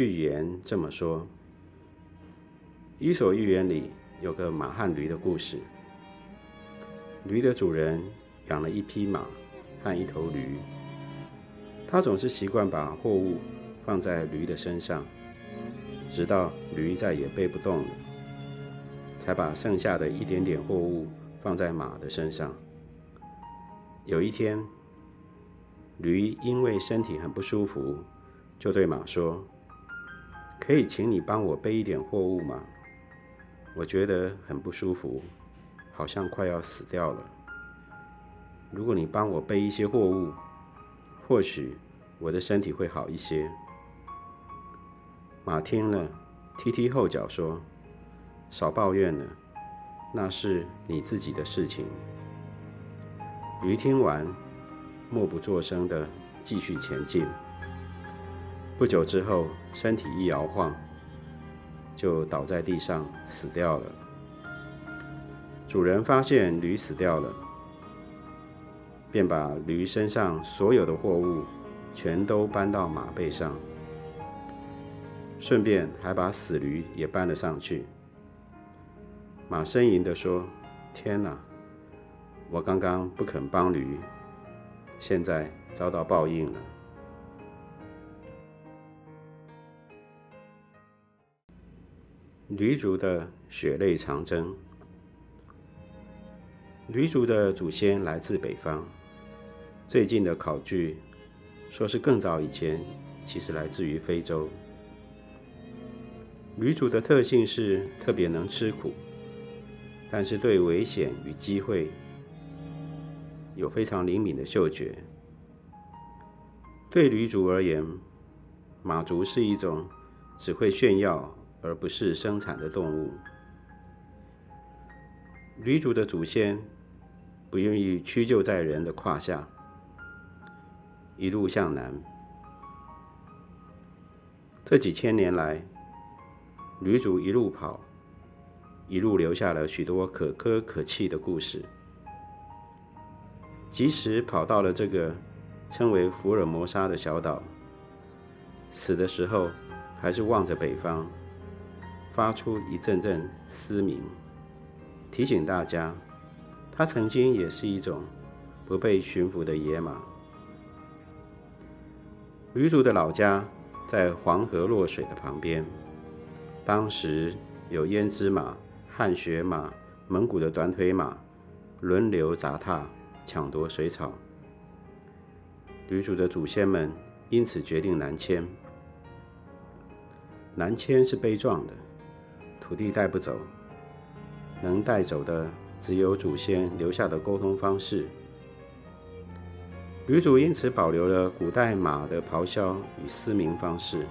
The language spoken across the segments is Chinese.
寓言这么说：《伊索寓言》里有个马和驴的故事。驴的主人养了一匹马和一头驴，他总是习惯把货物放在驴的身上，直到驴再也背不动了，才把剩下的一点点货物放在马的身上。有一天，驴因为身体很不舒服，就对马说：“可以请你帮我背一点货物吗？我觉得很不舒服，好像快要死掉了。如果你帮我背一些货物，或许我的身体会好一些。”马听了，踢踢后脚说：“少抱怨了，那是你自己的事情。”驴听完，默不作声地继续前进。不久之后，身体一摇晃，就倒在地上死掉了。主人发现驴死掉了，便把驴身上所有的货物全都搬到马背上，顺便还把死驴也搬了上去。马呻吟地说：“天哪！”我刚刚不肯帮驴，现在遭到报应了。驴族的血泪长征。驴族的祖先来自北方，最近的考据说是更早以前，其实来自于非洲。驴族的特性是特别能吃苦，但是对危险与机会，有非常灵敏的嗅觉。对驴族而言，马族是一种只会炫耀而不是生产的动物。女主的祖先不愿意屈就在人的胯下，一路向南。这几千年来，女主一路跑，一路留下了许多可歌可泣的故事。即使跑到了这个称为福尔摩沙的小岛，死的时候还是望着北方，发出一阵阵嘶鸣，提醒大家，它曾经也是一种不被驯服的野马。驴族的老家在黄河落水的旁边，当时有胭脂马、汗血马、蒙古的短腿马轮流砸踏。抢夺水草，驴族的祖先们因此决定南迁。南迁是悲壮的，土地带不走，能带走的只有祖先留下的沟通方式。驴族因此保留了古代马的咆哮与嘶鸣方式。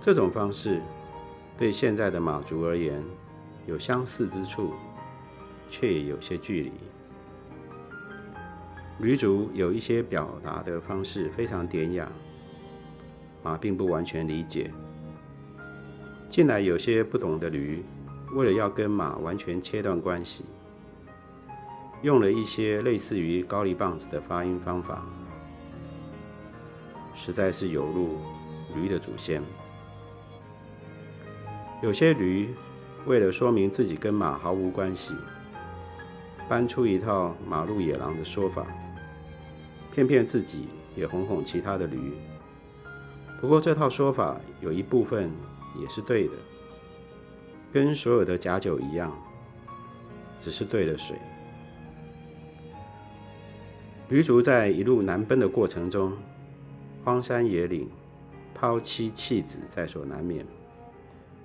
这种方式对现在的马族而言有相似之处，却也有些距离。驴族有一些表达的方式非常典雅，马并不完全理解。近来有些不懂的驴，为了要跟马完全切断关系，用了一些类似于高丽棒子的发音方法，实在是有辱驴的祖先。有些驴为了说明自己跟马毫无关系，搬出一套马路野狼的说法。骗骗自己，也哄哄其他的驴。不过这套说法有一部分也是对的，跟所有的假酒一样，只是兑了水。驴族在一路南奔的过程中，荒山野岭，抛妻弃子在所难免。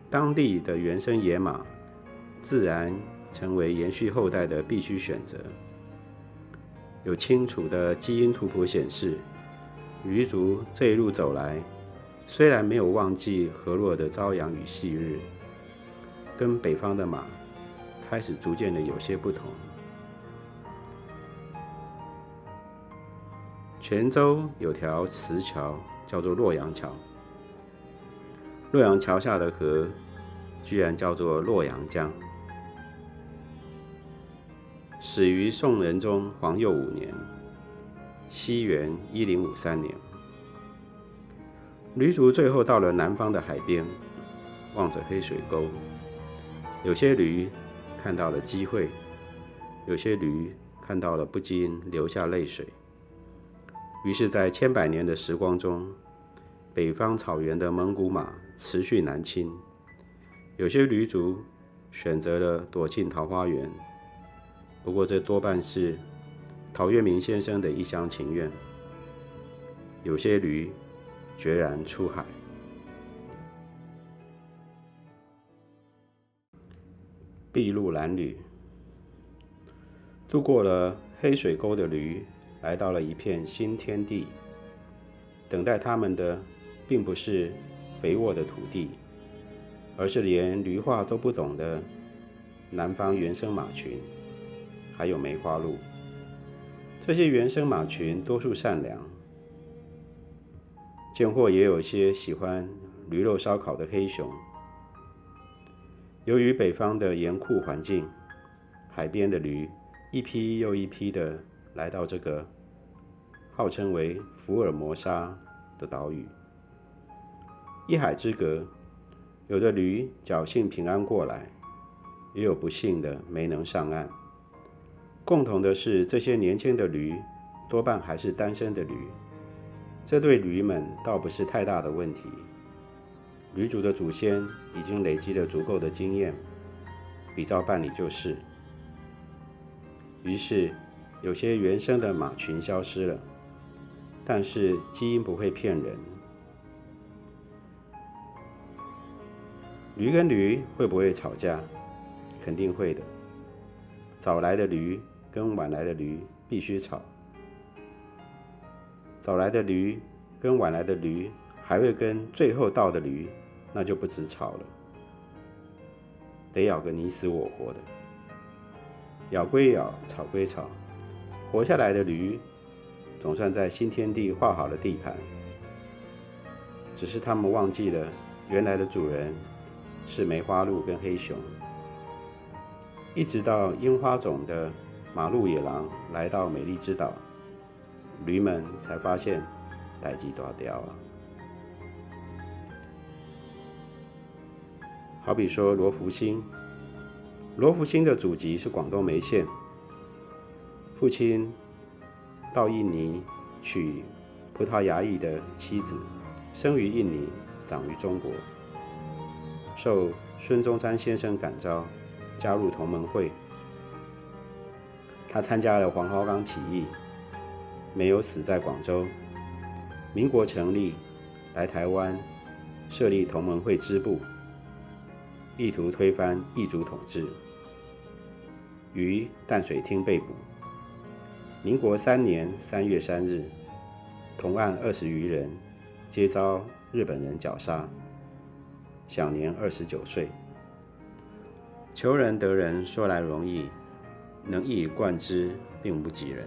当地的原生野马，自然成为延续后代的必须选择。有清楚的基因图谱显示，驴族这一路走来，虽然没有忘记河洛的朝阳与夕日，跟北方的马开始逐渐的有些不同。泉州有条石桥，叫做洛阳桥。洛阳桥下的河，居然叫做洛阳江。始于宋仁宗皇佑五年（西元一零五三年）。驴族最后到了南方的海边，望着黑水沟。有些驴看到了机会，有些驴看到了不禁流下泪水。于是，在千百年的时光中，北方草原的蒙古马持续南侵。有些驴族选择了躲进桃花源，不过这多半是陶渊明先生的一厢情愿。有些驴决然出海。筚路蓝缕，渡过了黑水沟的驴，来到了一片新天地。等待他们的，并不是肥沃的土地，而是连驴话都不懂的南方原生马群，还有梅花鹿。这些原生马群多数善良，见或也有些喜欢驴肉烧烤的黑熊。由于北方的严酷环境，海边的驴一批又一批的来到这个号称为福尔摩沙的岛屿。一海之隔，有的驴侥幸平安过来，也有不幸的没能上岸。共同的是，这些年轻的驴多半还是单身的驴，这对驴们倒不是太大的问题。驴主的祖先已经累积了足够的经验，比照办理就是。于是，有些原生的马群消失了，但是基因不会骗人。驴跟驴会不会吵架？肯定会的。早来的驴跟晚来的驴必须吵。早来的驴跟晚来的驴还会跟最后到的驴，那就不止吵了，得咬个你死我活的。咬归咬，吵归吵，活下来的驴总算在新天地画好了地盘。只是他们忘记了原来的主人。是梅花鹿跟黑熊，一直到樱花种的马路野狼来到美丽之岛，驴们才发现代志大掉啊！好比说罗福星，罗福星的祖籍是广东梅县，父亲到印尼娶葡萄牙裔的妻子，生于印尼，长于中国。受孙中山先生感召，加入同盟会。他参加了黄花岗起义，没有死在广州。民国成立，来台湾设立同盟会支部，意图推翻异族统治。于淡水厅被捕。民国三年三月三日，同案二十余人，皆遭日本人绞杀。享年二十九岁。求仁得仁，说来容易，能一以贯之，并不几人。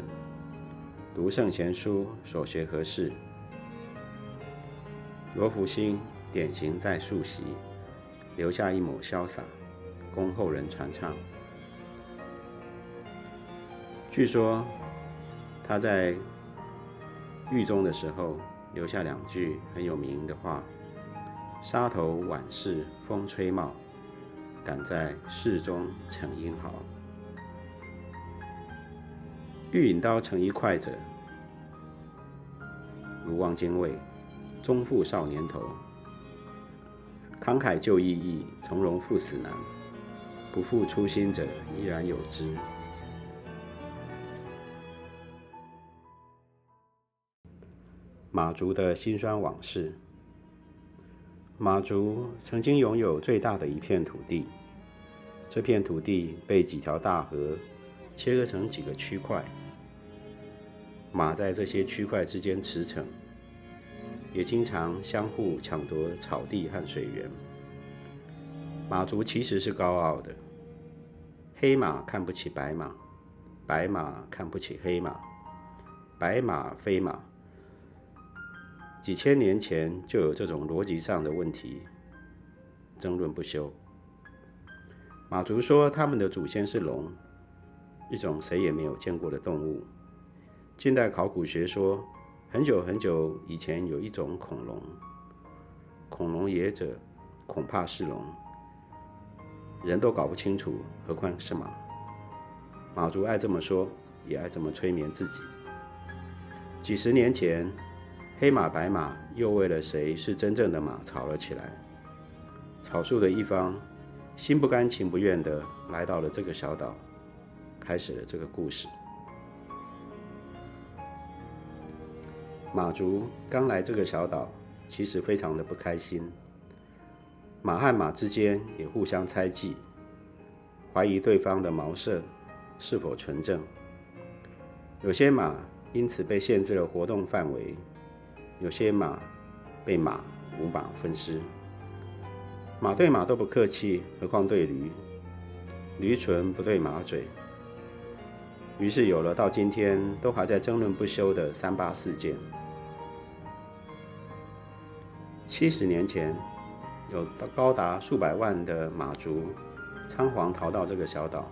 读圣贤书，所学何事？罗浮星典型在素习，留下一抹潇洒，供后人传唱。据说他在狱中的时候，留下两句很有名的话。沙头晚市风吹帽，敢在市中逞英豪。欲引刀成一快者，如望精卫，终负少年头。慷慨就义易，从容赴死难。不负初心者，依然有之。马族的辛酸往事。马族曾经拥有最大的一片土地，这片土地被几条大河切割成几个区块，马在这些区块之间驰骋，也经常相互抢夺草地和水源。马族其实是高傲的，黑马看不起白马，白马看不起黑马，白马非马。几千年前就有这种逻辑上的问题，争论不休。马族说他们的祖先是龙，一种谁也没有见过的动物。近代考古学说，很久很久以前有一种恐龙，恐龙也者，恐怕是龙。人都搞不清楚，何况是马？马族爱这么说，也爱这么催眠自己。几十年前，黑马白马又为了谁是真正的马吵了起来。吵输的一方，心不甘情不愿地来到了这个小岛，开始了这个故事。马族刚来这个小岛，其实非常的不开心。马和马之间也互相猜忌，怀疑对方的毛色是否纯正。有些马因此被限制了活动范围，有些马被马五马分尸。马对马都不客气，何况对驴？驴唇不对马嘴。于是有了到今天都还在争论不休的三八事件。七十年前，有高达数百万的马族仓皇逃到这个小岛。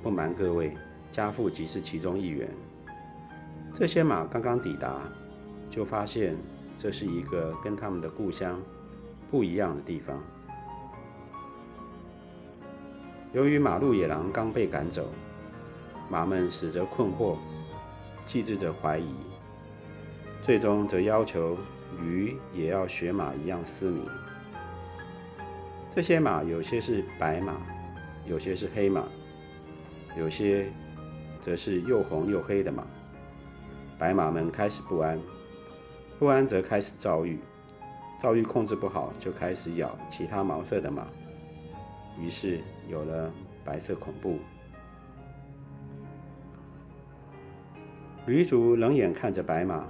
不瞒各位，家父即是其中一员。这些马刚刚抵达，就发现这是一个跟他们的故乡不一样的地方。由于马路野狼刚被赶走，马们死着困惑，记着着怀疑，最终则要求。驴也要学马一样嘶鸣。这些马有些是白马，有些是黑马，有些则是又红又黑的马。白马们开始不安，不安则开始躁郁，躁郁控制不好就开始咬其他毛色的马，于是有了白色恐怖。驴族冷眼看着白马。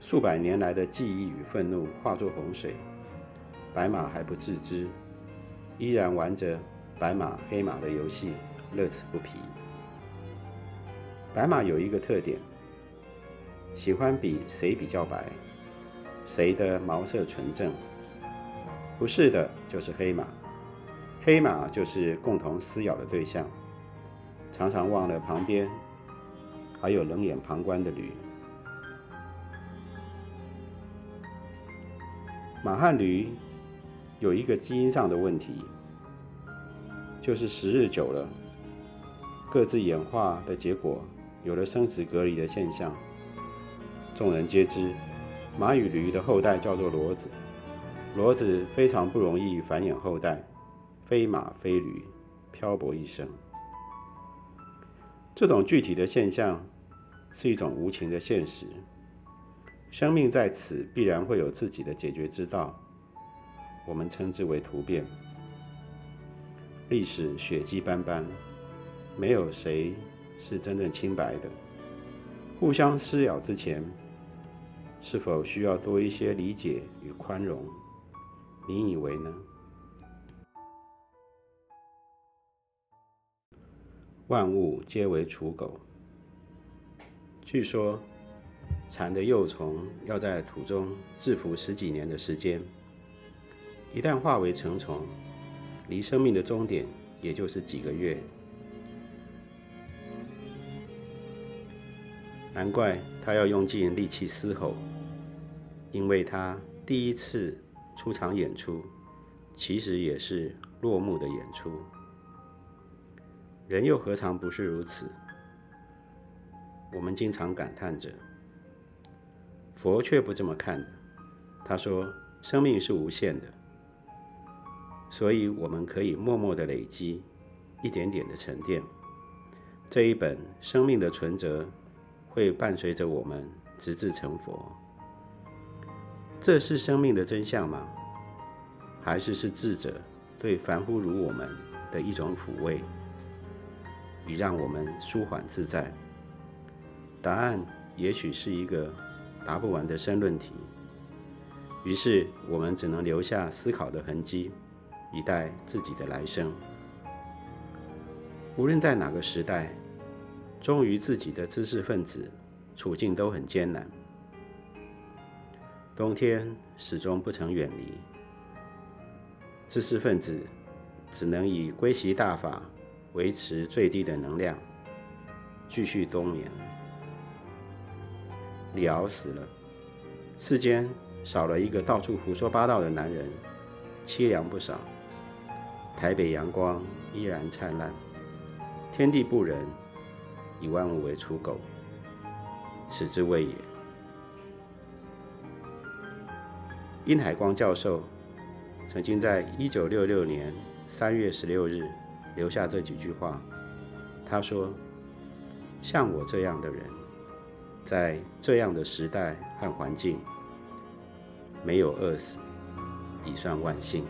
数百年来的记忆与愤怒化作洪水，白马还不自知，依然玩着白马黑马的游戏，乐此不疲。白马有一个特点，喜欢比谁比较白，谁的毛色纯正。不是的，就是黑马，黑马就是共同撕咬的对象，常常忘了旁边还有冷眼旁观的驴。马和驴有一个基因上的问题，就是时日久了，各自演化的结果有了生殖隔离的现象。众人皆知，马与驴的后代叫做骡子，骡子非常不容易繁衍后代，非马非驴，漂泊一生。这种具体的现象是一种无情的现实。生命在此必然会有自己的解决之道，我们称之为突变。历史血迹斑斑，没有谁是真正清白的。互相撕咬之前，是否需要多一些理解与宽容？你以为呢？万物皆为刍狗。据说。蚕的幼虫要在土中蛰伏十几年的时间，一旦化为成虫，离生命的终点也就是几个月。难怪他要用尽力气嘶吼，因为他第一次出场演出，其实也是落幕的演出。人又何尝不是如此？我们经常感叹着。佛却不这么看的，他说：“生命是无限的，所以我们可以默默的累积，一点点的沉淀。这一本生命的存折会伴随着我们直至成佛。这是生命的真相吗？还是是智者对凡夫如我们的一种抚慰，以让我们舒缓自在？答案也许是一个。”答不完的申论题，于是我们只能留下思考的痕迹，以待自己的来生。无论在哪个时代，忠于自己的知识分子处境都很艰难。冬天始终不曾远离，知识分子只能以归习大法维持最低的能量，继续冬眠。李敖死了，世间少了一个到处胡说八道的男人，凄凉不少。台北阳光依然灿烂，天地不仁，以万物为刍狗，此之谓也。殷海光教授曾经在一九六六年三月十六日留下这几句话。他说：“像我这样的人，在这样的时代和环境，没有饿死，已算万幸。”